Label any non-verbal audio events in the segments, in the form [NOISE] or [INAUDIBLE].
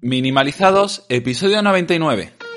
Minimalizados, episodio 99.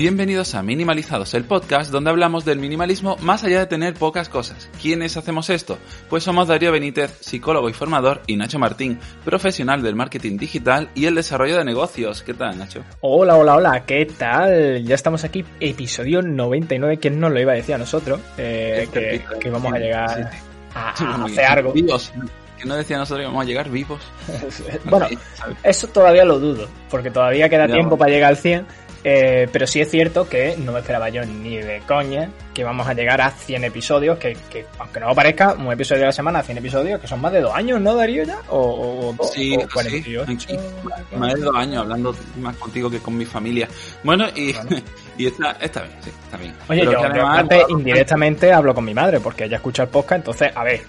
Bienvenidos a Minimalizados, el podcast donde hablamos del minimalismo más allá de tener pocas cosas. ¿Quiénes hacemos esto? Pues somos Darío Benítez, psicólogo y formador, y Nacho Martín, profesional del marketing digital y el desarrollo de negocios. ¿Qué tal, Nacho? Hola, hola, hola, ¿qué tal? Ya estamos aquí, episodio 99, ¿quién nos lo iba a decir a nosotros? Eh, que, que, vamos a llegar a, a hacer algo. Vivos que no decía nosotros que vamos a llegar vivos. [LAUGHS] bueno, eso todavía lo dudo, porque todavía queda tiempo para llegar al 100, eh, pero sí es cierto que no me esperaba yo ni de coña que vamos a llegar a 100 episodios, que, que aunque no parezca, un episodio a la semana, 100 episodios, que son más de dos años, ¿no, Darío, ya? O, o, sí, sí, más de dos años, hablando más contigo que con mi familia. Bueno, y, [LAUGHS] y está, está bien, sí, está bien. Oye, yo, además, indirectamente hablo con mi madre, porque ella escucha el podcast, entonces, a ver,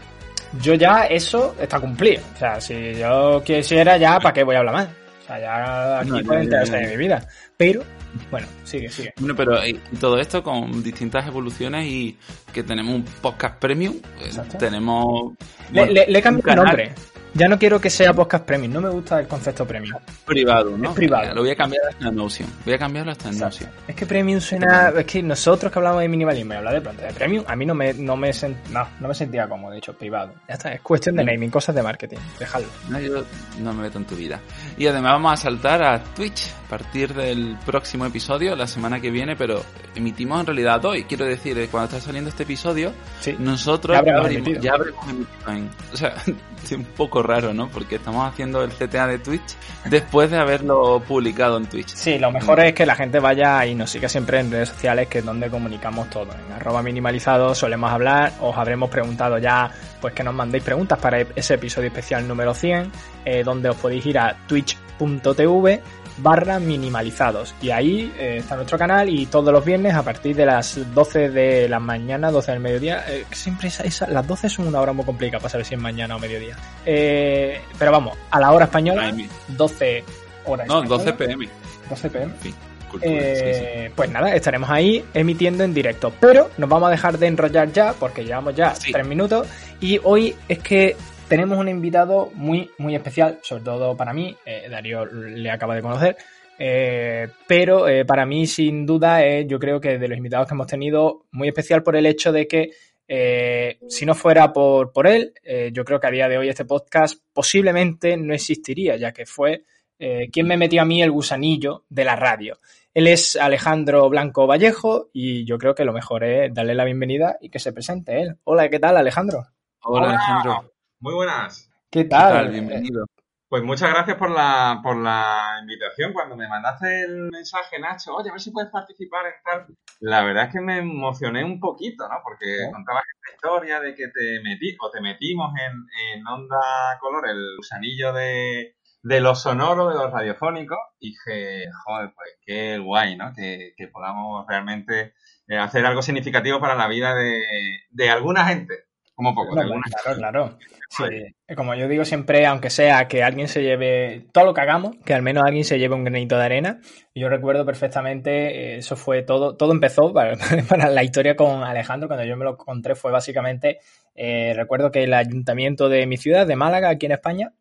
yo ya eso está cumplido. O sea, si yo quisiera ya, ¿para qué voy a hablar más? O sea, ya aquí no, puede enterarse de mi vida. Pero bueno, sigue, sigue. Bueno, pero y todo esto con distintas evoluciones y que tenemos un podcast premium, eh, tenemos... le, le, le cambiado el nombre. Ya no quiero que sea podcast premium, no me gusta el concepto premium. Privado, ¿no? Es privado. Lo voy a cambiar hasta Notion. Voy a cambiarlo hasta Notion. Es que premium suena. Es que nosotros que hablamos de minimalismo y hablar de pronto de premium, a mí no me, no me, no, no me sentía como, de hecho, privado. Ya está, es cuestión de naming, cosas de marketing. Déjalo. No, yo no me meto en tu vida. Y además vamos a saltar a Twitch a partir del próximo episodio, la semana que viene, pero emitimos en realidad hoy. Quiero decir, eh, cuando está saliendo este episodio, sí. nosotros ya habremos ya habremos emitido en- O sea, [LAUGHS] un poco raro, ¿no? Porque estamos haciendo el CTA de Twitch después de haberlo publicado en Twitch. Sí, lo mejor es que la gente vaya y nos siga siempre en redes sociales, que es donde comunicamos todo. En arroba minimalizado solemos hablar, os habremos preguntado ya, pues que nos mandéis preguntas para ese episodio especial número 100, eh, donde os podéis ir a twitch.tv barra minimalizados. Y ahí eh, está nuestro canal y todos los viernes a partir de las 12 de la mañana, 12 del mediodía, eh, siempre esa, esa- las 12 son una hora muy complicada para saber si es mañana o mediodía. Eh, pero vamos, a la hora española, Ay, mi- 12 horas. No, española, 12 pm. 12 pm. Sí, sí. Pues nada, estaremos ahí emitiendo en directo. Pero nos vamos a dejar de enrollar ya, porque llevamos ya Sí. tres minutos. Y hoy es que tenemos un invitado muy, muy especial, sobre todo para mí. eh, Darío le acaba de conocer. eh, pero eh, para mí, sin duda, es yo creo que de los invitados que hemos tenido, muy especial por el hecho de que eh, si no fuera por, por él, eh, yo creo que a día de hoy este podcast posiblemente no existiría, ya que fue eh, quien me metió a mí el gusanillo de la radio. Él es Alejandro Blanco Vallejo y yo creo que lo mejor es darle la bienvenida y que se presente él. Hola, ¿qué tal Alejandro? Hola, Alejandro. Muy buenas. ¿Qué ¿Qué tal? tal? Bienvenido. Pues muchas gracias por la, por la invitación. Cuando me mandaste el mensaje, Nacho, oye, a ver si puedes participar en tal. La verdad es que me emocioné un poquito, ¿no? Porque Sí. contabas esta historia de que te metí, o te metimos en, en Onda Color, el gusanillo de, de lo sonoro, de lo radiofónico. Y dije, joder, pues qué guay, ¿no? Que, que podamos realmente eh, hacer algo significativo para la vida de, de alguna gente. Como poco, alguna claro, claro. Sí, como yo digo siempre, aunque sea que alguien se lleve todo lo que hagamos, que al menos alguien se lleve un granito de arena. Yo recuerdo perfectamente, eh, eso fue todo, todo empezó [LAUGHS] para, para la historia con Alejandro, cuando yo me lo encontré fue básicamente, eh, recuerdo que el ayuntamiento de mi ciudad, de Málaga, aquí en España,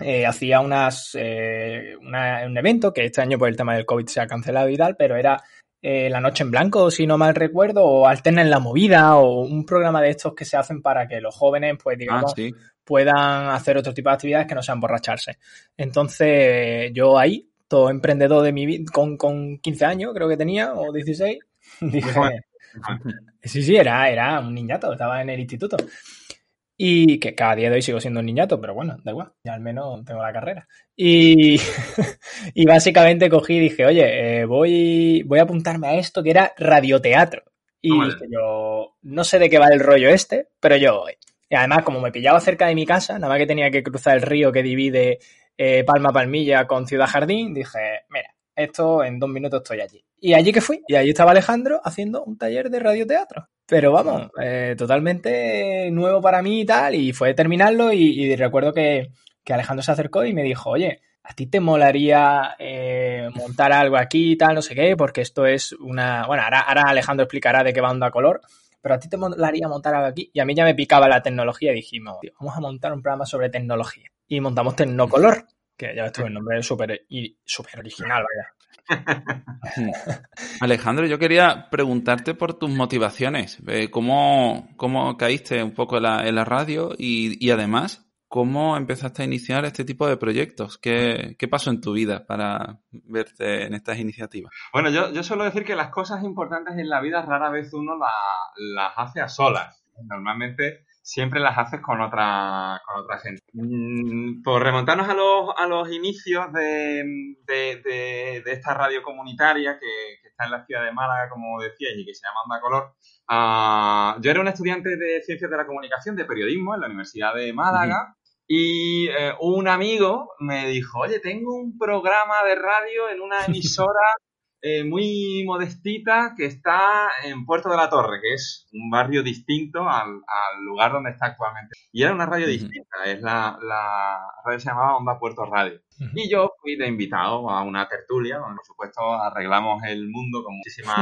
eh, hacía unas, eh, una- un evento que este año por el tema del COVID se ha cancelado y tal, pero era eh, La Noche en Blanco, si no mal recuerdo, o Alterna en la Movida, o un programa de estos que se hacen para que los jóvenes, pues Ah, digamos, sí. puedan hacer otro tipo de actividades que no sean borracharse. Entonces, yo ahí, todo emprendedor de mi vida, con, con 15 años, creo que tenía, o 16, [LAUGHS] dije, joven. [LAUGHS] sí, sí, era, era un niñato, estaba en el instituto. Y que cada día de hoy sigo siendo un niñato, pero bueno, da igual, ya al menos tengo la carrera. Y, [LAUGHS] y básicamente cogí y dije, oye, eh, voy, voy a apuntarme a esto que era radioteatro. Y vale. dije yo, no sé de qué va el rollo este, pero yo voy. Y además, como me pillaba cerca de mi casa, nada más que tenía que cruzar el río que divide eh, Palma Palmilla con Ciudad Jardín, dije, mira, esto en dos minutos estoy allí. Y allí que fui, y allí estaba Alejandro haciendo un taller de radioteatro. Pero vamos, eh, totalmente nuevo para mí y tal, y fue terminarlo y, recuerdo que, que Alejandro se acercó y me dijo, oye, ¿a ti te molaría eh, montar algo aquí y tal, no sé qué? Porque esto es una... Bueno, ahora, ahora Alejandro explicará de qué va Onda Color, pero a ti te molaría montar algo aquí. Y a mí ya me picaba la tecnología y dijimos, "Tío, vamos a montar un programa sobre tecnología. Y montamos Tecnocolor, que ya ves tú, el nombre súper súper original, vaya. [LAUGHS] Alejandro, yo quería preguntarte por tus motivaciones. Eh, ¿Cómo, cómo caíste un poco en la, radio y, y además, cómo empezaste a iniciar este tipo de proyectos? ¿Qué, qué pasó en tu vida para verte en estas iniciativas? Bueno, yo, yo suelo decir que las cosas importantes en la vida rara vez uno la- las hace a solas. Normalmente siempre las haces con otra, con otra gente. Mm, Por remontarnos a los, a los inicios de, de- de- de esta radio comunitaria que, que está en la ciudad de Málaga, como decíais, y que se llama Onda Color, ah, yo era un estudiante de Ciencias de la Comunicación, de Periodismo, en la Universidad de Málaga. Y eh, un amigo me dijo, oye, tengo un programa de radio en una emisora eh, muy modestita que está en Puerto de la Torre, que es un barrio distinto al, al lugar donde está actualmente. Y era una radio Ujú. distinta, es la, la radio se llamaba Onda Puerto Radio. Y yo fui de invitado a una tertulia, donde por supuesto arreglamos el mundo con muchísima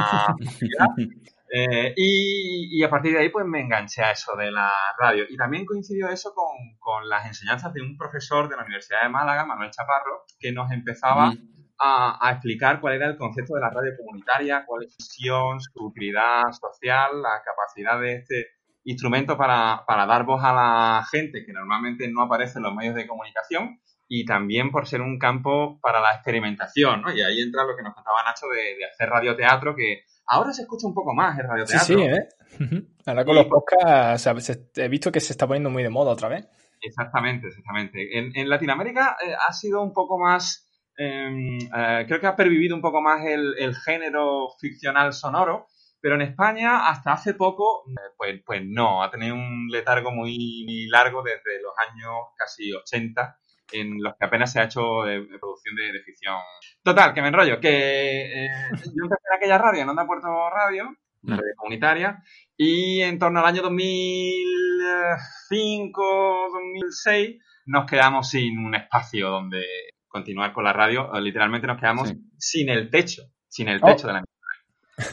facilidad. [LAUGHS] Eh, y, y a partir de ahí pues me enganché a eso de la radio. Y también coincidió eso con, con las enseñanzas de un profesor de la Universidad de Málaga, Manuel Chaparro, que nos empezaba. A, a explicar cuál era el concepto de la radio comunitaria, cuál es su misión, su utilidad social, la capacidad de este instrumento para, para dar voz a la gente que normalmente no aparece en los medios de comunicación y también por ser un campo para la experimentación, ¿no? Y ahí entra lo que nos contaba Nacho de, de hacer radioteatro, que ahora se escucha un poco más el Sí, radioteatro. sí, ¿eh? Ujú. Ahora con Y- los podcasts he visto que se está poniendo muy de moda otra vez. Exactamente, exactamente. En, en Latinoamérica eh, ha sido un poco más, eh, eh, creo que ha pervivido un poco más el, el género ficcional sonoro, pero en España hasta hace poco, eh, pues, pues no, ha tenido un letargo muy largo desde los años casi 80, en los que apenas se ha hecho eh, producción de, de ficción. Total, que me enrollo, que eh, [LAUGHS] yo empecé en aquella radio, en Onda Puerto Radio, una radio comunitaria, y en torno al año 2005, 2006, nos quedamos sin un espacio donde continuar con la radio. Eh, Literalmente nos quedamos Sí. sin el techo, sin el Oh. techo de la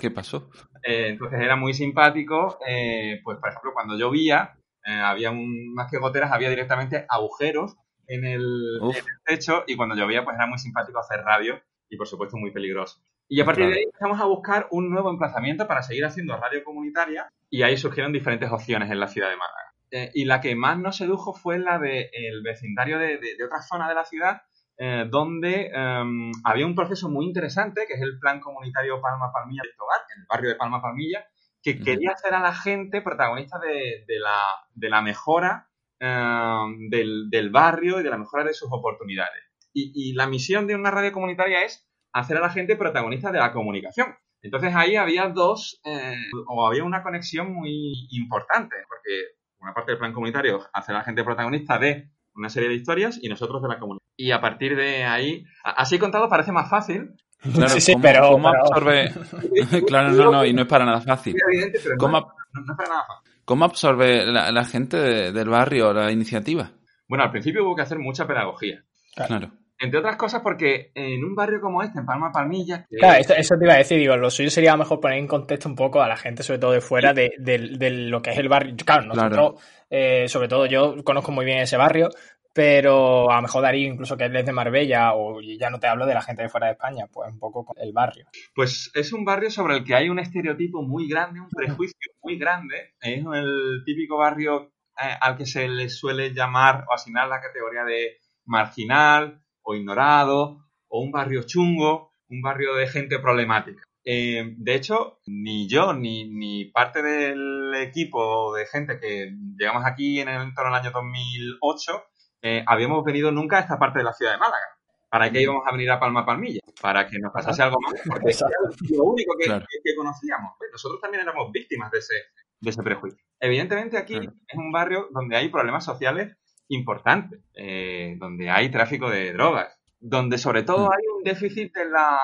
¿Qué pasó? eh, entonces era muy simpático, eh, pues por ejemplo cuando llovía, eh, había un, más que goteras, había directamente agujeros en el, en el techo y cuando llovía pues era muy simpático hacer radio y por supuesto muy peligroso. Y a partir de Claro. ahí empezamos a buscar un nuevo emplazamiento para seguir haciendo radio comunitaria y ahí surgieron diferentes opciones en la ciudad de Málaga. Eh, y la que más nos sedujo fue la del vecindario de, de, de otra zona de la ciudad eh, donde em, había un proceso muy interesante, que es el plan comunitario Palma Palmilla de Togar, en el barrio de Palma Palmilla, que Ujú. quería hacer a la gente protagonista de, de la, de la mejora em, del, del barrio y de la mejora de sus oportunidades. Y, y la misión de una radio comunitaria es hacer a la gente protagonista de la comunicación. Entonces ahí había dos, eh, o había una conexión muy importante, porque una parte del plan comunitario hacer a la gente protagonista de una serie de historias y nosotros de la comunidad. Y a partir de ahí, así contado parece más fácil. Claro, Sí, sí, ¿cómo, pero- cómo pero- absorbe? [LAUGHS] [LAUGHS] claro, no, no, y no es para nada fácil. Muy evidente, pero ¿Cómo, no, no- no es para nada fácil. cómo absorbe la, la gente de- del barrio la iniciativa? Bueno, al principio hubo que hacer mucha pedagogía. Claro. Entre otras cosas porque en un barrio como este, en Palma Palmilla, Claro, esto- eso te iba a decir, digo, lo suyo sería mejor poner en contexto un poco a la gente, sobre todo de fuera, de, de- de lo que es el barrio. Claro, nosotros, eh, sobre todo yo conozco muy bien ese barrio, pero a lo mejor Darío, incluso que es desde Marbella, o ya no te hablo de la gente de fuera de España, pues un poco con el barrio. Pues es un barrio sobre el que hay un estereotipo muy grande, un prejuicio muy grande. Es el típico barrio eh, al que se le suele llamar o asignar la categoría de marginal o ignorado, o un barrio chungo, un barrio de gente problemática. Eh, de hecho, ni yo ni, ni parte del equipo de gente que llegamos aquí en el entorno del año 2008 eh, habíamos venido nunca a esta parte de la ciudad de Málaga. ¿Para qué íbamos a venir a Palma Palmilla? Para que nos pasase algo más, porque era lo único que, que- que conocíamos. Pues nosotros también éramos víctimas de ese, de ese prejuicio. Evidentemente aquí Claro. es un barrio donde hay problemas sociales importantes, eh, donde hay tráfico de drogas, donde sobre todo Mm. hay un déficit de la,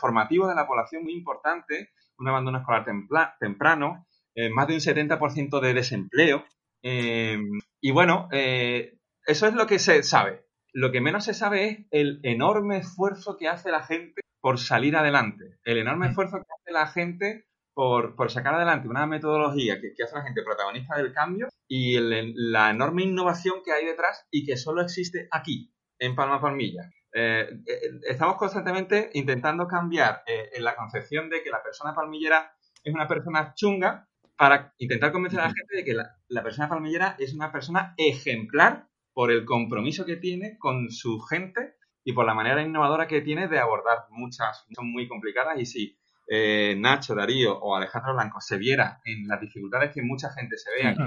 formativo de la población muy importante, un abandono escolar templa- temprano, eh, más de un 70% de desempleo. eh, y bueno, eh, eso es lo que se sabe. Lo que menos se sabe es el enorme esfuerzo que hace la gente por salir adelante, el enorme esfuerzo que hace la gente por, por sacar adelante una metodología que, que hace la gente protagonista del cambio y el- la enorme innovación que hay detrás y que solo existe aquí, en Palma Palmilla. Eh, eh, estamos constantemente intentando cambiar eh, en la concepción de que la persona palmillera es una persona chunga para intentar convencer a la gente de que la, la persona palmillera es una persona ejemplar por el compromiso que tiene con su gente y por la manera innovadora que tiene de abordar muchas, son muy complicadas y si eh, Nacho, Darío o Alejandro Blanco se viera en las dificultades que mucha gente se ve aquí,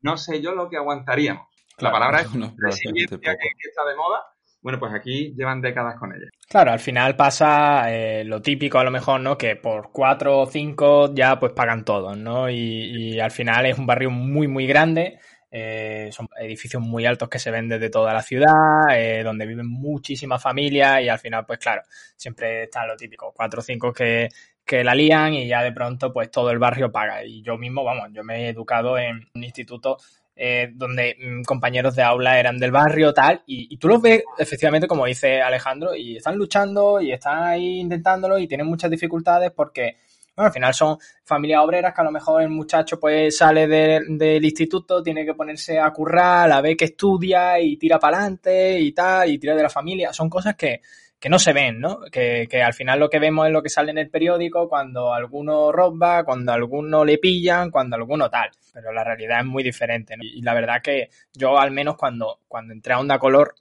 no sé yo lo que aguantaríamos. La palabra es no, resiliencia que, está de moda. Bueno, pues aquí llevan décadas con ella. Claro, al final pasa eh, lo típico a lo mejor, ¿no? Que por cuatro o cinco ya pues pagan todos, ¿no? Y, y al final es un barrio muy, muy grande. eh, son edificios muy altos que se ven desde toda la ciudad, eh, donde viven muchísimas familias y al final, pues claro, siempre está lo típico, cuatro o cinco que, que la lían y ya de pronto pues todo el barrio paga. Y yo mismo, vamos, yo me he educado en un instituto eh, donde mm, compañeros de aula eran del barrio, tal, y, tú los ves efectivamente, como dice Alejandro, y están luchando y están ahí intentándolo y tienen muchas dificultades porque, bueno, al final son familias obreras que a lo mejor el muchacho pues sale de- del instituto, tiene que ponerse a currar, la ve que estudia y tira para adelante y tal, y tira de la familia, son cosas que, que no se ven, ¿no? Que, que al final lo que vemos es lo que sale en el periódico cuando alguno roba, cuando alguno le pillan, cuando alguno tal. Pero la realidad es muy diferente, ¿no? Y, la verdad que yo al menos cuando, cuando entré a Onda Color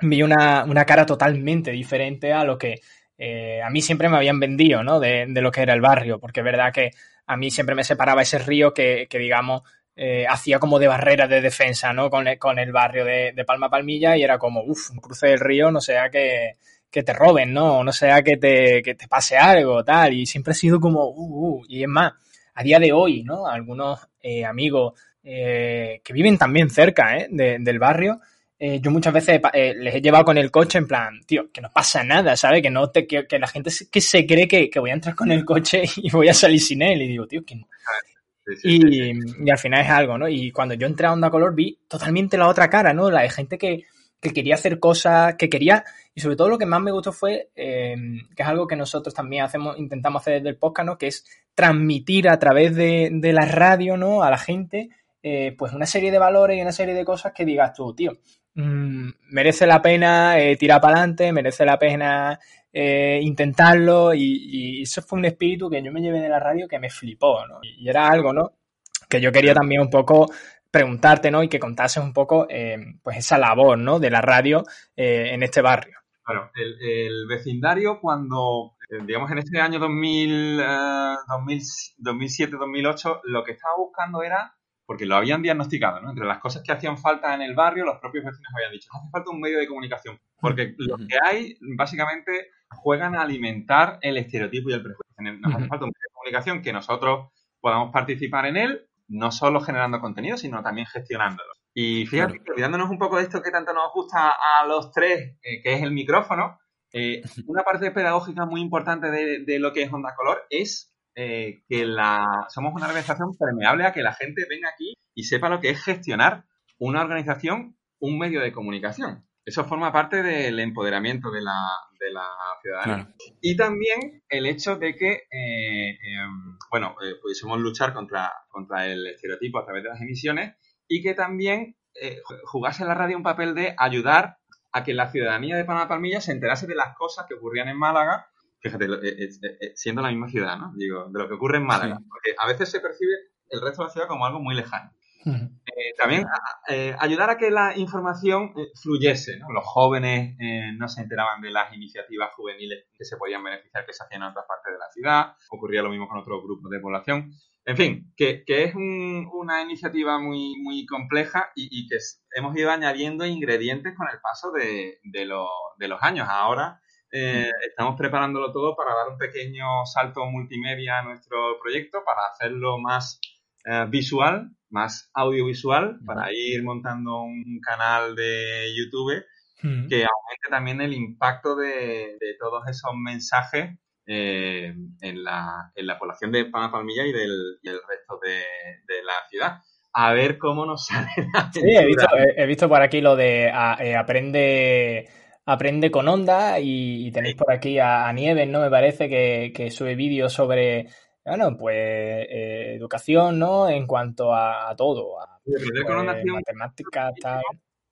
vi una, una cara totalmente diferente a lo que eh, a mí siempre me habían vendido, ¿no? De, de, lo que era el barrio, porque es verdad que a mí siempre me separaba ese río que, que digamos, eh, hacía como de barrera de defensa, ¿no? Con el, con el barrio de, de Palma Palmilla y era como, uff, cruce del río, no sea que, que te roben, ¿no? O no sea que te, que te pase algo, tal. Y siempre ha sido como, uh, uh. Y es más, a día de hoy, ¿no? Algunos eh, amigos eh, que viven también cerca ¿eh? de, del barrio, eh, yo muchas veces eh, les he llevado con el coche en plan, tío, que no pasa nada, ¿sabes? Que no te, que, que la gente se, que se cree que, que, voy a entrar con el coche [LAUGHS] y voy a salir sin él. Y digo, tío, que no. Sí, sí, y, sí, y, al final es algo, ¿no? Y cuando yo entré a Onda Color vi totalmente la otra cara, ¿no? La de gente que, que quería hacer cosas, que quería, y sobre todo lo que más me gustó fue, eh, que es algo que nosotros también hacemos, intentamos hacer desde el podcast, ¿no? Que es transmitir a través de, de la radio, ¿no? A la gente, eh, pues una serie de valores y una serie de cosas que digas tú, tío, mmm, merece la pena eh, tirar para adelante, merece la pena intentarlo, y, y, eso fue un espíritu que yo me llevé de la radio que me flipó, ¿no? Y era algo, ¿no? Que yo quería también un poco preguntarte, ¿no? Y que contases un poco, eh, pues, esa labor, ¿no? De la radio eh, en este barrio. Bueno, el, el vecindario cuando, eh, digamos, en este año 2000, uh, 2007-2008, lo que estaba buscando era, porque lo habían diagnosticado, ¿no? Entre las cosas que hacían falta en el barrio, los propios vecinos habían dicho, hace falta un medio de comunicación, porque lo que hay, básicamente, juegan a alimentar el estereotipo y el prejuicio. Nos hace falta un medio de comunicación que nosotros podamos participar en él, no solo generando contenido, sino también gestionándolo. Y fíjate, claro. olvidándonos un poco de esto que tanto nos gusta a los tres, eh, que es el micrófono, eh, [LAUGHS] una parte pedagógica muy importante de, de, lo que es Onda Color es eh, que la, somos una organización permeable a que la gente venga aquí y sepa lo que es gestionar una organización, un medio de comunicación. Eso forma parte del empoderamiento de la, de la ciudadanía. Claro. Y también el hecho de que, eh, eh, bueno, eh, pudiésemos luchar contra, contra el estereotipo a través de las emisiones y que también eh, jugase en la radio un papel de ayudar a que la ciudadanía de Palma Palmilla se enterase de las cosas que ocurrían en Málaga, fíjate, eh, siendo la misma ciudad, ¿no? Digo, de lo que ocurre en Málaga, sí. porque a veces se percibe el resto de la ciudad como algo muy lejano. Uh -huh. eh, también eh, ayudar a que la información eh, fluyese. ¿no? Los jóvenes no se enteraban de las iniciativas juveniles que se podían beneficiar que se hacían en otras partes de la ciudad. Ocurría lo mismo con otros grupos de población. En fin, que, es una iniciativa muy, muy compleja y, que hemos ido añadiendo ingredientes con el paso de, de, de los años. Ahora estamos preparándolo todo para dar un pequeño salto multimedia a nuestro proyecto, para hacerlo más visual más audiovisual para ir montando un canal de YouTube que aumente también el impacto de, todos esos mensajes eh, en, la, en, la, población de Palmilla y del, resto de, la ciudad. A ver cómo nos [LAUGHS] sale Sí, he visto, he visto por aquí lo de eh, aprende aprende con onda y, tenéis por aquí a, Nieves, ¿no? Me parece que, que sube vídeos sobre bueno, pues eh, educación, ¿no? En cuanto a, todo, a pues, matemáticas, [LAUGHS] tal.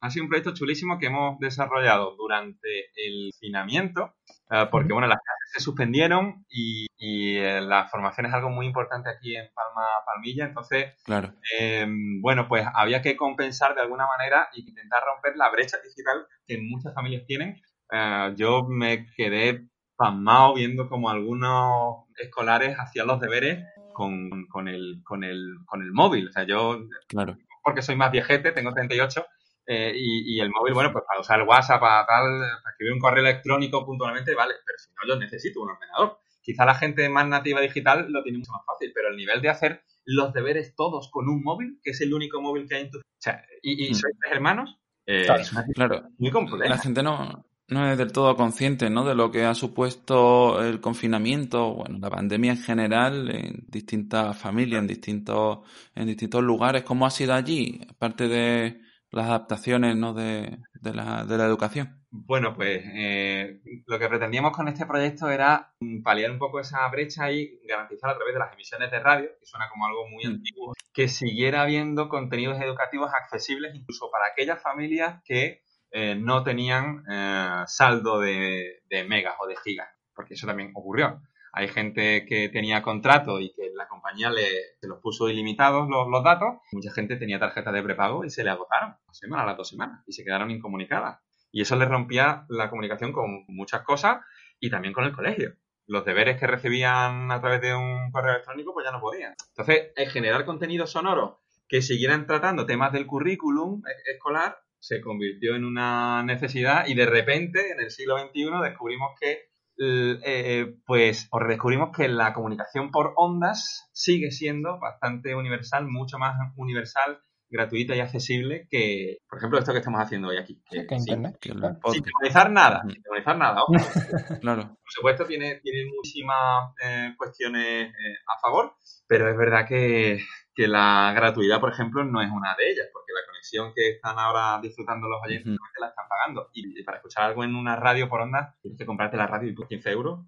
Ha sido un proyecto chulísimo que hemos desarrollado durante el confinamiento, eh, porque bueno, las clases se suspendieron y, eh, la formación es algo muy importante aquí en Palma Palmilla, entonces, claro. bueno, pues había que compensar de alguna manera y intentar romper la brecha digital que muchas familias tienen. yo me quedé pasmado viendo como algunos escolares hacían los deberes con, con, el, con, el, con el móvil. O sea, yo, claro. porque soy más viejete, tengo 38, eh, y, y, el móvil, bueno, pues para usar el WhatsApp, para tal, para escribir un correo electrónico puntualmente, vale, pero si no, yo necesito un ordenador. Quizá la gente más nativa digital lo tiene mucho más fácil, pero el nivel de hacer los deberes todos con un móvil, que es el único móvil que hay en tu... O sea, y, y mm. sois tres hermanos, eh, claro, muy complejo. La gente no, no es del todo consciente ¿no? de lo que ha supuesto el confinamiento, bueno, la pandemia en general, en distintas familias, en distintos, en distintos lugares. ¿Cómo ha sido allí? Aparte de las adaptaciones ¿no? de, de, la, de la educación. Bueno, pues eh, lo que pretendíamos con este proyecto era paliar un poco esa brecha y garantizar a través de las emisiones de radio, que suena como algo muy mm. antiguo, que siguiera habiendo contenidos educativos accesibles incluso para aquellas familias que eh, no tenían eh, saldo de, megas o de gigas, porque eso también ocurrió. Hay gente que tenía contrato y que la compañía le, se los puso ilimitados los, datos. Mucha gente tenía tarjetas de prepago y se le agotaron a semana, las dos semanas y se quedaron incomunicadas. Y eso les rompía la comunicación con muchas cosas y también con el colegio. Los deberes que recibían a través de un correo electrónico pues ya no podían. Entonces, generar contenido sonoro que siguieran tratando temas del currículum escolar se convirtió en una necesidad y de repente en el siglo XXI descubrimos que eh, pues os redescubrimos que la comunicación por ondas sigue siendo bastante universal, mucho más universal, gratuita y accesible que, por ejemplo, esto que estamos haciendo hoy aquí. Que, Internet, sin, nada, sin nada. [LAUGHS] claro. Por supuesto, tiene, tiene muchísimas eh, cuestiones eh, a favor, pero es verdad que, que la gratuidad, por ejemplo, no es una de ellas, porque la conexión que están ahora disfrutando los oyentes la están pagando. Y, para escuchar algo en una radio por onda, tienes que comprarte la radio y por 15 euros.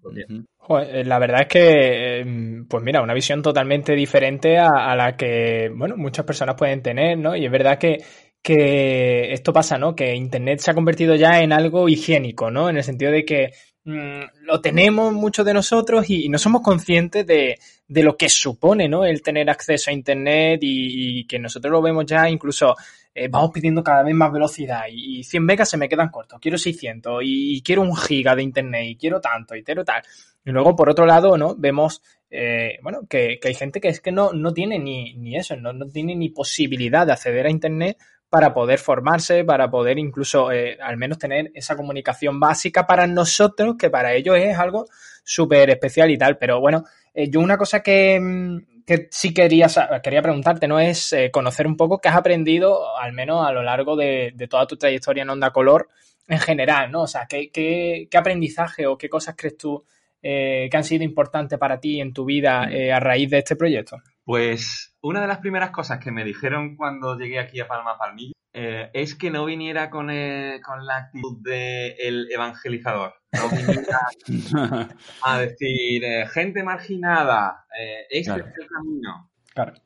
Eh, la verdad es que, em, pues mira, una visión totalmente diferente a, la que, bueno, muchas personas pueden tener, ¿no? Y es verdad que, que esto pasa, ¿no? Que Internet se ha convertido ya en algo higiénico, ¿no? En el sentido de que Mm, lo tenemos muchos de nosotros y, no somos conscientes de, lo que supone ¿no? el tener acceso a Internet y, que nosotros lo vemos ya incluso eh, vamos pidiendo cada vez más velocidad y, 100 megas se me quedan cortos, quiero 600 y, quiero un giga de Internet y quiero tanto y quiero tal. Y luego por otro lado, ¿no? Vemos eh, bueno, que, hay gente que es que no, no tiene ni, ni eso, no, no tiene ni posibilidad de acceder a Internet para poder formarse, para poder incluso eh, al menos tener esa comunicación básica para nosotros, que para ellos es algo súper especial y tal. Pero bueno, eh, yo una cosa que, mm, que sí quería, quería preguntarte, ¿no? Es eh, conocer un poco qué has aprendido, al menos a lo largo de, toda tu trayectoria en Onda Color en general, ¿no? O sea, ¿qué, qué, qué aprendizaje o qué cosas crees tú que han sido importantes para ti en tu vida a raíz de este proyecto? Pues una de las primeras cosas que me dijeron cuando llegué aquí a Palma Palmilla eh, es que no viniera con, con la actitud del evangelizador. No viniera [LAUGHS] a decir, eh, gente marginada, eh, este es el camino.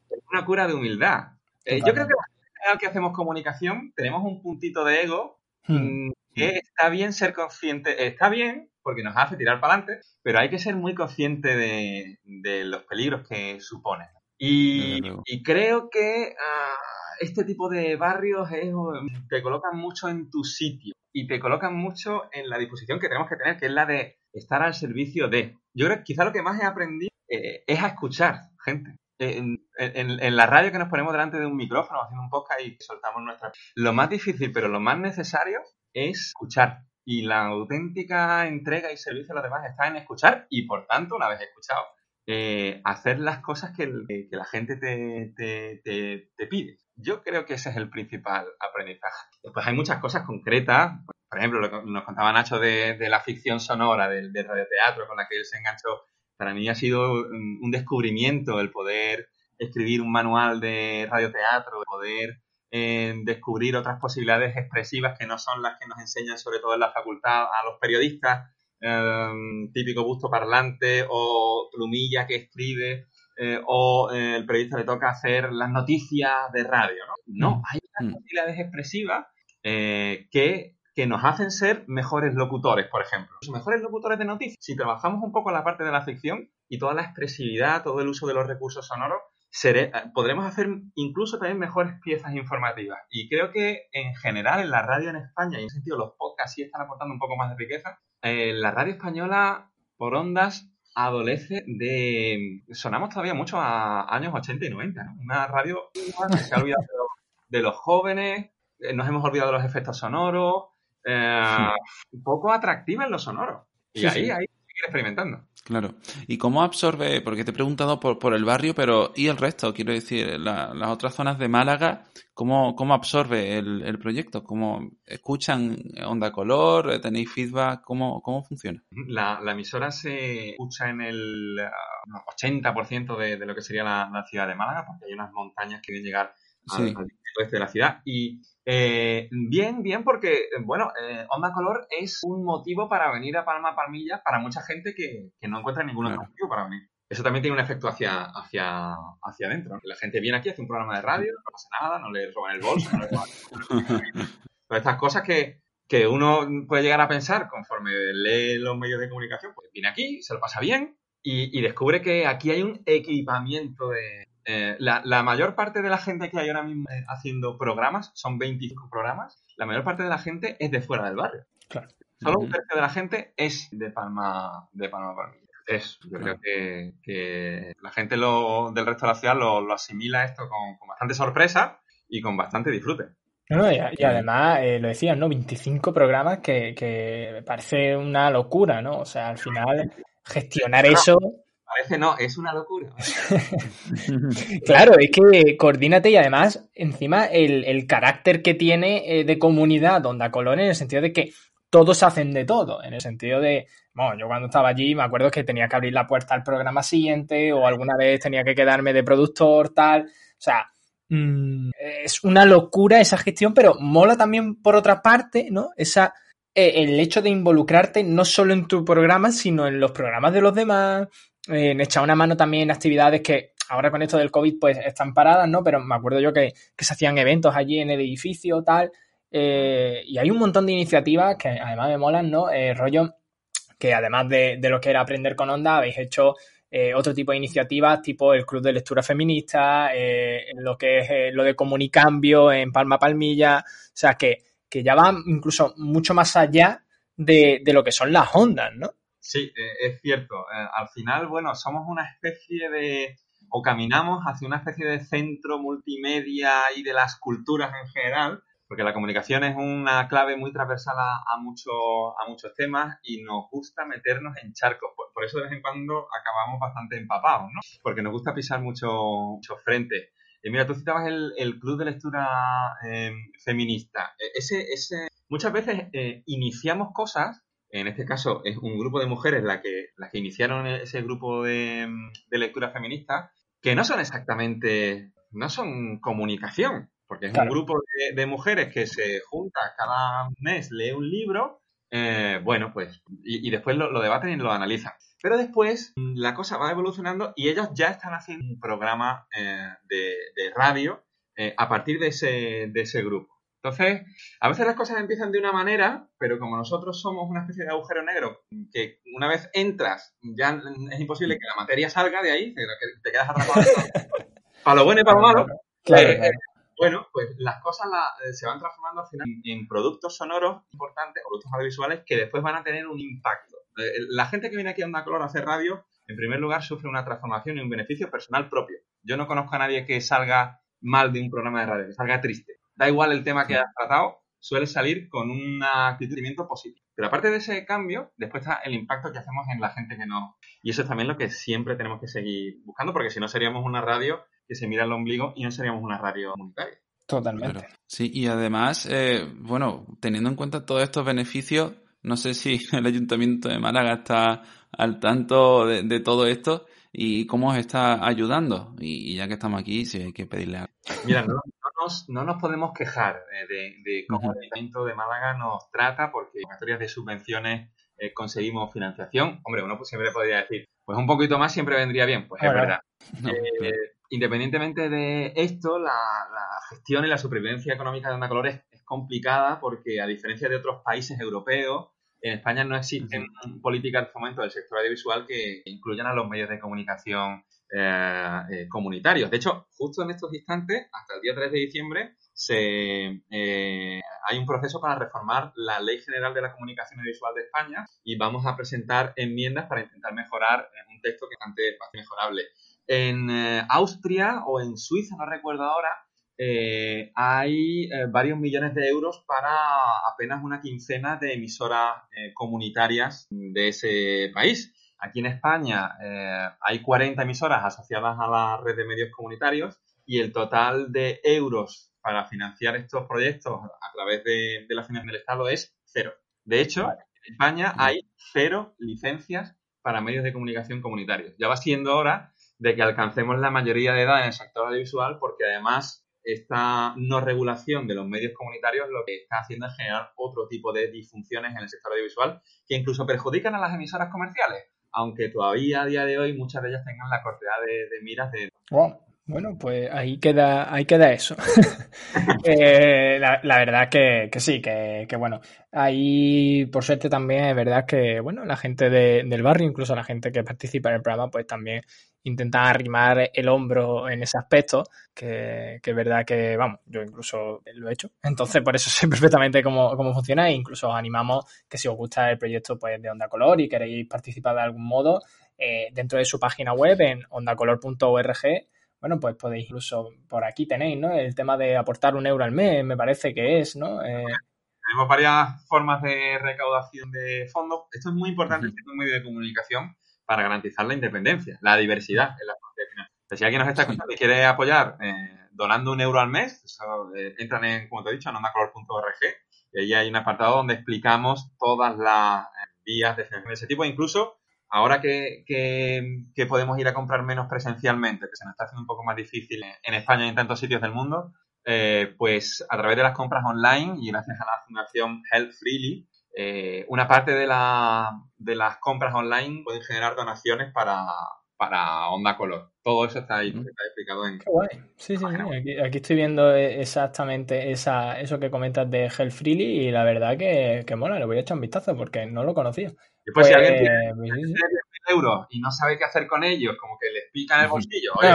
Es una cura de humildad. yo creo que al que hacemos comunicación tenemos un puntito de ego hmm. Mm, que está bien ser consciente, está bien porque nos hace tirar para adelante, pero hay que ser muy consciente de, los peligros que supone. Y, creo que ah, este tipo de barrios te colocan mucho en tu sitio y te colocan mucho en la disposición que tenemos que tener, que es la de estar al servicio de. Yo creo que quizá lo que más he aprendido eh, es a escuchar gente. En, la radio que nos ponemos delante de un micrófono haciendo un podcast y soltamos nuestra... Lo más difícil, pero lo más necesario es escuchar. Y la auténtica entrega y servicio a los demás está en escuchar y, por tanto, una vez escuchado, eh, hacer las cosas que, la gente te, te, pide. Yo creo que ese es el principal aprendizaje. Después hay muchas cosas concretas. Por ejemplo, lo que nos contaba Nacho de, la ficción sonora, del, del radioteatro con la que él se enganchó para mí ha sido un descubrimiento el poder escribir un manual de radioteatro, el poder eh, descubrir otras posibilidades expresivas que no son las que nos enseñan sobre todo en la facultad a los periodistas, eh, típico busto parlante o plumilla que escribe, eh, o el periodista le toca hacer las noticias de radio. No, no mm. hay otras mm. posibilidades expresivas que que nos hacen ser mejores locutores, por ejemplo. Los mejores locutores de noticias. Si trabajamos un poco la parte de la ficción y toda la expresividad, todo el uso de los recursos sonoros, eh, podremos hacer incluso también mejores piezas informativas. Y creo que en general en la radio en España, y en ese sentido los podcasts sí están aportando un poco más de riqueza, eh, la radio española por ondas adolece de... Sonamos todavía mucho a años 80 y 90, Una radio que se ha olvidado de los jóvenes, eh, nos hemos olvidado de los efectos sonoros, eh, un poco atractiva en lo sonoro. Y ahí, ahí seguir experimentando. Claro. ¿Y cómo absorbe? Porque te he preguntado por, por el barrio, pero ¿y el resto? Quiero decir, las otras zonas de Málaga, ¿cómo, cómo absorbe el, proyecto? ¿Cómo escuchan onda color? ¿Tenéis feedback? ¿Cómo, cómo funciona? La, emisora se escucha en el 80% uh, de, de, lo que sería la, ciudad de Málaga, porque hay unas montañas que deben llegar al, al oeste de la ciudad. Y eh, bien, bien, porque, bueno, eh, Onda Color es un motivo para venir a Palma Palmilla para mucha gente que, no encuentra ningún otro motivo para venir. Eso también tiene un efecto hacia, hacia, hacia adentro. La gente viene aquí, hace un programa de radio, no pasa nada, no le roban el bolso, no le roban [LAUGHS] Pero estas cosas que, uno puede llegar a pensar conforme lee los medios de comunicación, pues viene aquí, se lo pasa bien y descubre que aquí hay un equipamiento de, eh, la, mayor parte de la gente que hay ahora mismo eh, haciendo programas, son 25 programas, la mayor parte de la gente es de fuera del barrio. Claro. Solo un tercio de la gente es de Palma, de Palma Es, yo creo que, la gente lo, del resto de la ciudad lo, asimila esto con, bastante sorpresa y con bastante disfrute. y, además, eh, lo decías, ¿no? 25 programas que, que parece una locura, ¿no? O sea, al final gestionar eso Parece no, es una locura. [LAUGHS] claro, es que coordínate y además, encima, el, carácter que tiene eh, de comunidad Onda Colón en el sentido de que todos hacen de todo, en el sentido de, bueno, yo cuando estaba allí me acuerdo que tenía que abrir la puerta al programa siguiente o alguna vez tenía que quedarme de productor, tal, o sea, mm, es una locura esa gestión, pero mola también por otra parte, ¿no? Esa, eh, el hecho de involucrarte no solo en tu programa, sino en los programas de los demás, en echar una mano también en actividades que ahora con esto del COVID pues están paradas, ¿no? Pero me acuerdo yo que, se hacían eventos allí en el edificio, tal. Eh, y hay un montón de iniciativas que además me molan, ¿no? Eh, rollo que además de, lo que era aprender con onda, habéis hecho eh, otro tipo de iniciativas, tipo el Club de Lectura Feminista, lo que es lo de Comunicambio en Palma Palmilla, o sea, que, que ya va incluso mucho más allá de, de lo que son las ondas, ¿no? Sí, eh, es cierto. Eh, al final, bueno, somos una especie de, o caminamos hacia una especie de centro multimedia y de las culturas en general, porque la comunicación es una clave muy transversal a, a muchos temas y nos gusta meternos en charcos. Por, eso de vez en cuando acabamos bastante empapados, ¿no? Porque nos gusta pisar mucho, mucho frente. Y mira, tú citabas el, club de lectura eh, feminista. E, ese, ese, muchas veces iniciamos cosas en este caso es un grupo de mujeres las que, las que iniciaron ese grupo de, lectura feminista, que no son exactamente, no son comunicación, porque es un grupo de, mujeres que se junta cada mes, lee un libro, eh, bueno, pues, y, después lo, debaten y lo analizan. Pero después la cosa va evolucionando y ellos ya están haciendo un programa eh, de, radio eh, a partir de ese, de ese grupo. Entonces, a veces las cosas empiezan de una manera, pero como nosotros somos una especie de agujero negro, que una vez entras, ya es imposible que la materia salga de ahí, te quedas atrapado. [LAUGHS] para lo bueno y para lo malo. Eh, Bueno, pues las cosas eh, se van transformando al final en productos sonoros importantes, productos audiovisuales que después van a tener un impacto. Eh, la gente que viene aquí a Onda Color a hacer radio, en primer lugar, sufre una transformación y un beneficio personal propio. Yo no conozco a nadie que salga mal de un programa de radio, que salga triste. Da igual el tema que hayas tratado, suele salir con un actitudo positivo. Pero aparte de ese cambio, después está el impacto que hacemos en la gente que no. Y eso es también lo que siempre tenemos que seguir buscando, porque si no seríamos una radio que se mira el ombligo y no seríamos una radio comunitaria. Totalmente. Sí, y además, eh, bueno, teniendo en cuenta todos estos beneficios, no sé si [LAUGHS] el Ayuntamiento de Málaga está al tanto de, todo esto y cómo os está ayudando. Y, ya que estamos aquí, sí hay que pedirle algo. Mira, no, no, nos, podemos quejar eh, de, cómo el Ayuntamiento de Málaga nos trata, porque en historias de subvenciones eh, conseguimos financiación. Hombre, uno pues siempre podría decir, pues un poquito más siempre vendría bien, pues es verdad. [LAUGHS] Eh, independientemente de esto, la, gestión y la supervivencia económica de Onda Color es, complicada porque, a diferencia de otros países europeos, en España no existen políticas de fomento del sector audiovisual que incluyan a los medios de comunicación eh, eh, comunitarios. De hecho, justo en estos instantes, hasta el día 3 de diciembre, se, eh, hay un proceso para reformar la Ley General de la Comunicación Audiovisual de España y vamos a presentar enmiendas para intentar mejorar un texto que bastante mejorable. En Austria o en Suiza, no recuerdo ahora, hay varios millones de euros para apenas una quincena de emisoras comunitarias de ese país. Aquí en España eh, hay 40 emisoras asociadas a la red de medios comunitarios y el total de euros para financiar estos proyectos a través de, la financiación del Estado es cero. De hecho, en España hay cero licencias para medios de comunicación comunitarios. Ya va siendo hora de que alcancemos la mayoría de edad en el sector audiovisual porque además esta no regulación de los medios comunitarios lo que está haciendo es generar otro tipo de disfunciones en el sector audiovisual que incluso perjudican a las emisoras comerciales aunque todavía a día de hoy muchas de ellas tengan la cortedad de, miras de... Bueno, pues ahí queda, ahí queda eso. [LAUGHS] Eh, la, verdad que, sí, que, bueno. Ahí, por suerte, también es verdad que, bueno, la gente del barrio, incluso la gente que participa en el programa, pues también intenta arrimar el hombro en ese aspecto, que, que, es verdad que, vamos, yo incluso lo he hecho. Entonces, por eso [LAUGHS] sé perfectamente cómo, cómo funciona e incluso os animamos que si os gusta el proyecto pues, de Onda Color y queréis participar de algún modo, eh, dentro de su página web en ondacolor.org bueno, pues podéis incluso por aquí tenéis, ¿no? El tema de aportar un euro al mes, me parece que es, ¿no? Eh, Tenemos varias formas de recaudación de fondos. Esto es muy importante en un medio de comunicación para garantizar la independencia, la diversidad en la. Si alguien nos está escuchando y quiere apoyar eh, donando un euro al mes, eh, entran en, como te he dicho, en ondacolor.org y ahí hay un apartado donde explicamos todas las vías de financiación de ese tipo. Incluso ahora que, podemos ir a comprar menos presencialmente, que se nos está haciendo un poco más difícil en España y en tantos sitios del mundo, eh, pues a través de las compras online y gracias a la fundación Help Freely, eh, una parte de, de las compras online pueden generar donaciones para, para Onda Color. Todo eso está ahí está explicado en. Qué guay. Sí, sí, sí. Aquí, estoy viendo exactamente esa, eso que comentas de Hell Freely y la verdad que, que mola, le voy a echar un vistazo porque no lo conocía. Y pues, si alguien tiene 10.000 euros y no sabe qué hacer con ellos, como que les pica en el [LAUGHS] bolsillo, oye,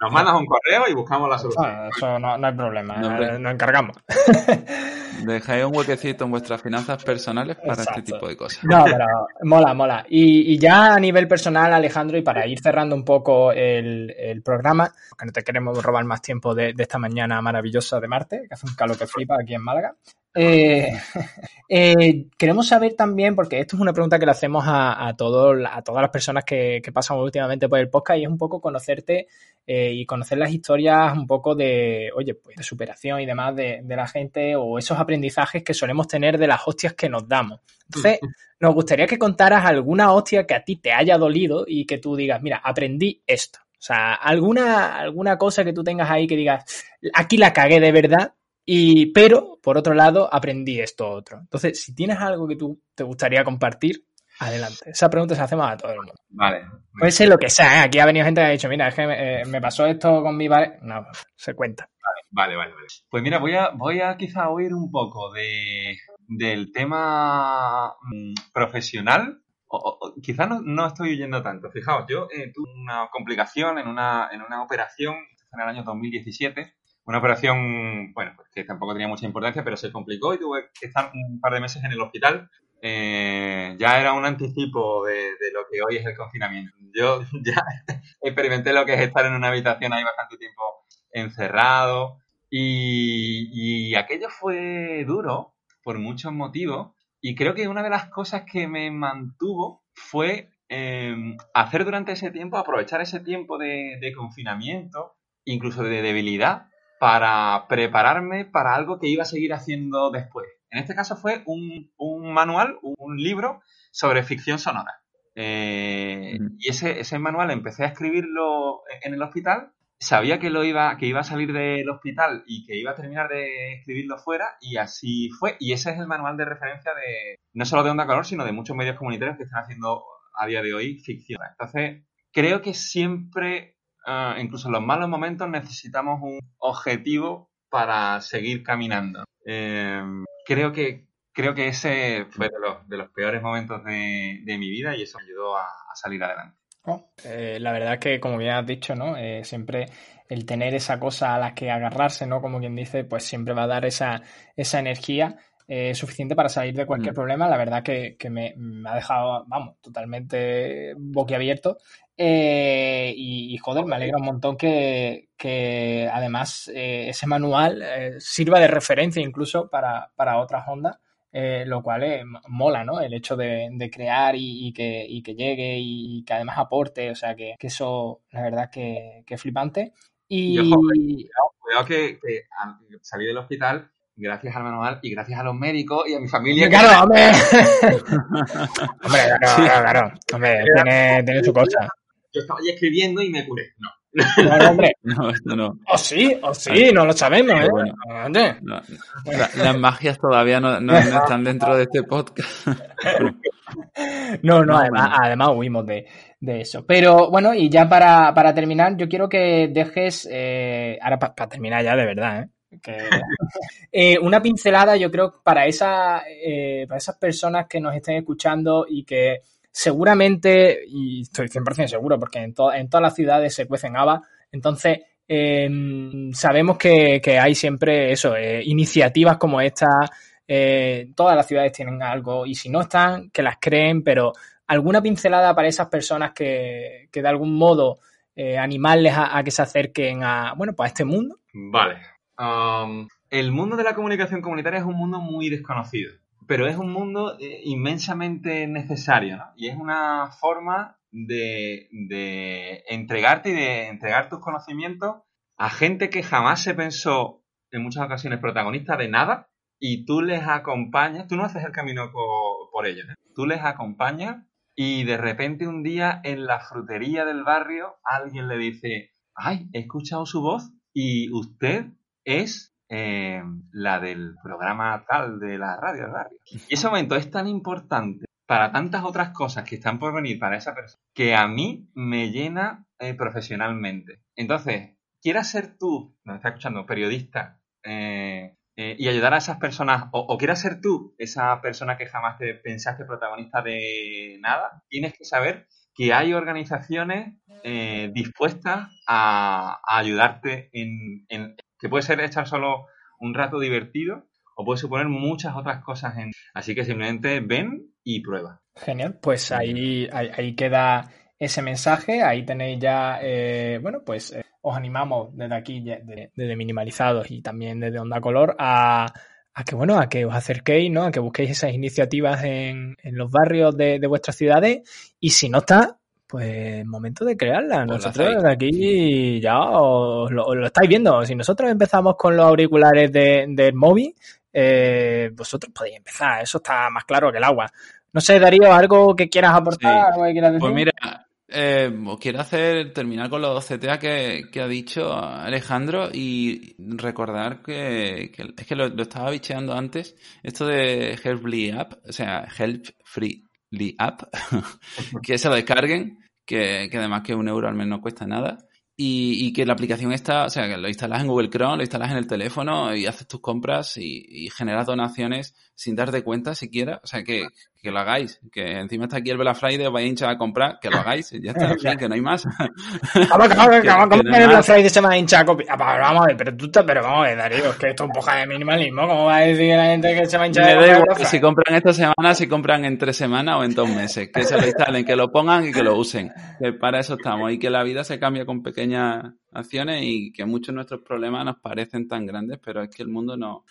nos mandas un correo y buscamos la solución. Ah, eso no, hay problema, eh, nos encargamos. [LAUGHS] Dejáis un huequecito en vuestras finanzas personales para este tipo de cosas. No, pero mola, mola. Y, ya a nivel personal, Alejandro, y para ir cerrando un poco el, programa, que no te queremos robar más tiempo de, de, esta mañana maravillosa de Marte, que hace un calor que flipa aquí en Málaga. Eh, [LAUGHS] eh, queremos saber también, porque esto es una pregunta que le hacemos a, a, todas las personas que, pasan últimamente por el podcast y es un poco conocerte eh, y conocer las historias un poco de, oye, pues de superación y demás de, la gente o esos aprendizajes que solemos tener de las hostias que nos damos. Entonces, nos gustaría que contaras alguna hostia que a ti te haya dolido y que tú digas, mira, aprendí esto. O sea, alguna, alguna cosa que tú tengas ahí que digas, aquí la cagué de verdad y, pero, por otro lado, aprendí esto otro. Entonces, si tienes algo que tú te gustaría compartir, adelante. Esa pregunta se hacemos a todo el mundo. Vale. Puede ser lo que sea, ¿eh? Aquí ha venido gente que ha dicho, mira, es que me, eh, pasó esto con mi padre. No, se cuenta. Vale, vale, vale. Pues mira, voy a, voy a quizá oír un poco de, del tema mm, profesional. O, quizá no, no, estoy huyendo tanto. Fijaos, yo eh, tuve una complicación en una, en una operación en el año 2017 una operación, bueno, pues que tampoco tenía mucha importancia, pero se complicó y tuve que estar un par de meses en el hospital. Eh, ya era un anticipo de, lo que hoy es el confinamiento. Yo [LAUGHS] ya experimenté lo que es estar en una habitación ahí bastante tiempo encerrado y, aquello fue duro por muchos motivos y creo que una de las cosas que me mantuvo fue eh, hacer durante ese tiempo, aprovechar ese tiempo de, de confinamiento, incluso de debilidad, para prepararme para algo que iba a seguir haciendo después. En este caso fue un, un manual, un libro sobre ficción sonora. Eh, y ese, ese manual empecé a escribirlo en el hospital. Sabía que lo iba, que iba a salir del hospital y que iba a terminar de escribirlo fuera, y así fue. Y ese es el manual de referencia de no solo de Onda Color, sino de muchos medios comunitarios que están haciendo a día de hoy ficción. Entonces, creo que siempre uh, incluso en los malos momentos necesitamos un objetivo para seguir caminando. Eh, creo que creo que ese fue de los, de los peores momentos de, de, mi vida y eso me ayudó a, a salir adelante. Oh, eh, la verdad es que, como bien has dicho, ¿no? Eh, siempre el tener esa cosa a la que agarrarse, ¿no? Como quien dice, pues siempre va a dar esa, esa energía eh, suficiente para salir de cualquier mm. problema. La verdad que, que me, me, ha dejado, vamos, totalmente boquiabierto. Eh, y, y, joder, me alegra un montón que, que además eh, ese manual eh, sirva de referencia incluso para, para otras ondas. Eh, lo cual es, mola, ¿no? El hecho de, de crear y, y, que, y, que, llegue y que además aporte, o sea, que, que eso, la verdad, que, que es flipante. Y... Yo, joder, cuidado, cuidado que, que, salí del hospital gracias al manual y gracias a los médicos y a mi familia. Claro, hombre. [LAUGHS] hombre, claro, claro, claro. Hombre, tiene, tiene su cosa. Yo estaba ahí escribiendo y me curé. No. No, hombre. [LAUGHS] No, esto no. O sí, o sí, no lo sabemos, ¿eh? Bueno, no, la, las magias todavía no, no, están dentro de este podcast. [LAUGHS] no, no, además, además huimos de, de, eso. Pero bueno, y ya para, para terminar, yo quiero que dejes, eh, ahora para pa terminar ya de verdad, ¿eh? Eh, una pincelada, yo creo, para, esa, eh, para esas personas que nos estén escuchando y que seguramente, y estoy 100% seguro, porque en, to en todas las ciudades se cuecen habas, entonces eh, sabemos que, que, hay siempre eso, eh, iniciativas como esta, todas las ciudades tienen algo, y si no están, que las creen, pero alguna pincelada para esas personas que, que de algún modo animarles a, a, que se acerquen a, bueno, pues a este mundo. Vale, El mundo de la comunicación comunitaria es un mundo muy desconocido, pero es un mundo eh, inmensamente necesario, ¿no? Y es una forma de, de, entregarte y de entregar tus conocimientos a gente que jamás se pensó, en muchas ocasiones, protagonista de nada, y tú les acompañas, tú no haces el camino por, por ellos, ¿eh? tú les acompañas y de repente un día en la frutería del barrio alguien le dice, ay, he escuchado su voz y usted es eh, la del programa tal de la radio del barrio. Y ese momento es tan importante para tantas otras cosas que están por venir para esa persona que a mí me llena eh, profesionalmente. Entonces, quieras ser tú, nos está escuchando, periodista, eh, y ayudar a esas personas, o, o, quieras ser tú esa persona que jamás te pensaste protagonista de nada, tienes que saber que hay organizaciones eh, dispuestas a, ayudarte en, que puede ser echar solo un rato divertido o puede suponer muchas otras cosas. En... Así que simplemente ven y prueba. Genial, pues ahí, ahí, queda ese mensaje, ahí tenéis ya, eh, bueno, pues eh, os animamos desde aquí, desde Minimalizados y también desde Onda Color a, a que bueno, a que os acerquéis, ¿no? A que busquéis esas iniciativas en, en los barrios de, de, vuestras ciudades y si no está, pues momento de crearla. Nosotros desde aquí ya os lo, os lo, estáis viendo. Si nosotros empezamos con los auriculares de, del móvil, eh, vosotros podéis empezar. Eso está más claro que el agua. No sé, Darío, ¿algo que quieras aportar? Sí. ¿Algo que quieras decir? Pues mira, eh, quiero hacer terminar con los CTA que, que, ha dicho Alejandro y recordar que, que es que lo, estaba bicheando antes, esto de Helpfree App, o sea, Help Free App, [LAUGHS] que se lo descarguen, que, que, además que un euro al menos no cuesta nada. Y, y, que la aplicación está, o sea, que lo instalas en Google Chrome, lo instalas en el teléfono y haces tus compras y generas donaciones sin darte cuenta siquiera. O sea, que, que lo hagáis. Que encima está aquí el Black Friday, os vais a hinchar a comprar, que lo hagáis. Ya está, [LAUGHS] en fin, que no hay más. Vamos, vamos, Que- vamos, [LAUGHS] que ¿cómo que el Black. Friday se me ha hinchado a copi- Ah, Vamos a ver, pero tú estás, pero vamos a ver, Darío, es que esto es un poco de minimalismo. ¿Cómo va a decir la gente que se va a hinchar el igual Black si compran esta semana, si compran en tres semanas o en dos meses. Que se lo instalen, que lo pongan y que lo usen. Que para eso estamos. Y que la vida se cambia con pequeñas acciones y que muchos de nuestros problemas nos parecen tan grandes, pero es que el mundo no,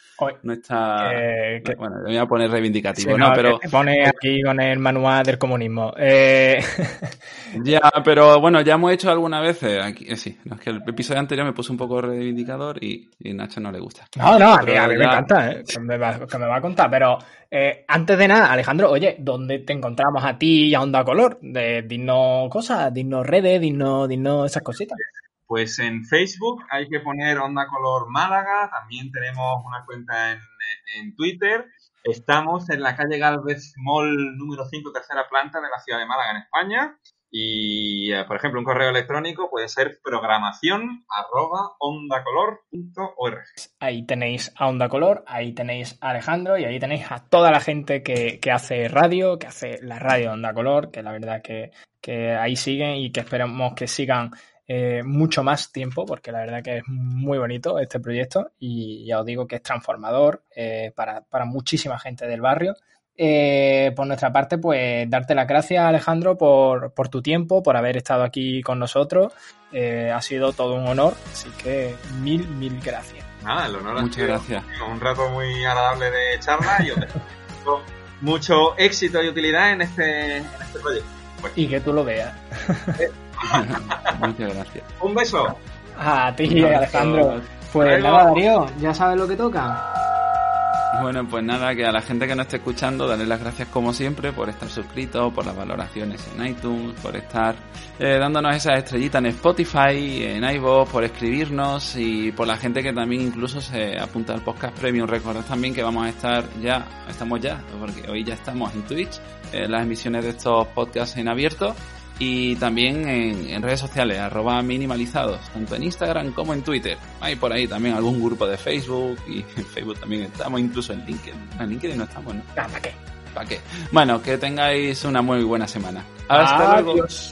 no está... eh, que- Bueno, me voy a poner reivindicativo, Sí, ¿no? Pero... te pone aquí con el manual del comunismo. Eh, [LAUGHS] Ya, pero bueno, ya hemos hecho algunas veces aquí. eh, sí, no, es que el episodio anterior me puse un poco reivindicador y, y Nacho no le gusta. no, no, a mí, Pero a mí me encanta, ¿eh? que, me va, que me va a contar. Pero antes de nada, Alejandro, oye, ¿dónde te encontramos a ti y a Onda Color? De, dinos cosas, dinos redes, dinos, dinos esas cositas. Pues en Facebook hay que poner Onda Color Málaga, también tenemos una cuenta en, Twitter. Estamos en la calle Galvez Mall número 5, tercera planta de la ciudad de Málaga, en España. Y, eh, por ejemplo, un correo electrónico puede ser programación arroba. Ahí tenéis a Onda Color, ahí tenéis a Alejandro y ahí tenéis a toda la gente que, que hace radio, que hace la radio Onda Color, que la verdad que, que ahí siguen y que esperamos que sigan eh, mucho más tiempo, porque la verdad que es muy bonito este proyecto y ya os digo que es transformador eh, para, para muchísima gente del barrio. Eh, por nuestra parte, pues darte las gracias, Alejandro, por, por tu tiempo, por haber estado aquí con nosotros. Eh, ha sido todo un honor, así que mil, mil gracias. Nada, el honor ha Muchas sido gracias. un rato muy agradable de charla y os deseo mucho éxito y utilidad en este, en este proyecto. Y que tú lo veas. [LAUGHS] Muchas gracias. Un beso. A ti, Alejandro. Pues nada, Darío, ya sabes lo que toca. Bueno, pues nada, que a la gente que nos esté escuchando, darle las gracias como siempre por estar suscritos, por las valoraciones en iTunes, por estar eh, dándonos esas estrellitas en Spotify, en iVoox, por escribirnos y por la gente que también incluso se apunta al podcast Premium. Recordad también que vamos a estar ya, estamos ya, porque hoy ya estamos en Twitch, eh, las emisiones de estos podcasts en abierto y también en, en redes sociales, arroba minimalizados, tanto en Instagram como en Twitter. Hay por ahí también algún grupo de Facebook y [LAUGHS] en Facebook también estamos, incluso en LinkedIn. En LinkedIn no estamos, ¿no? Ah, ¿Para qué? ¿Para qué? Bueno, que tengáis una muy buena semana. Hasta luego. Adiós.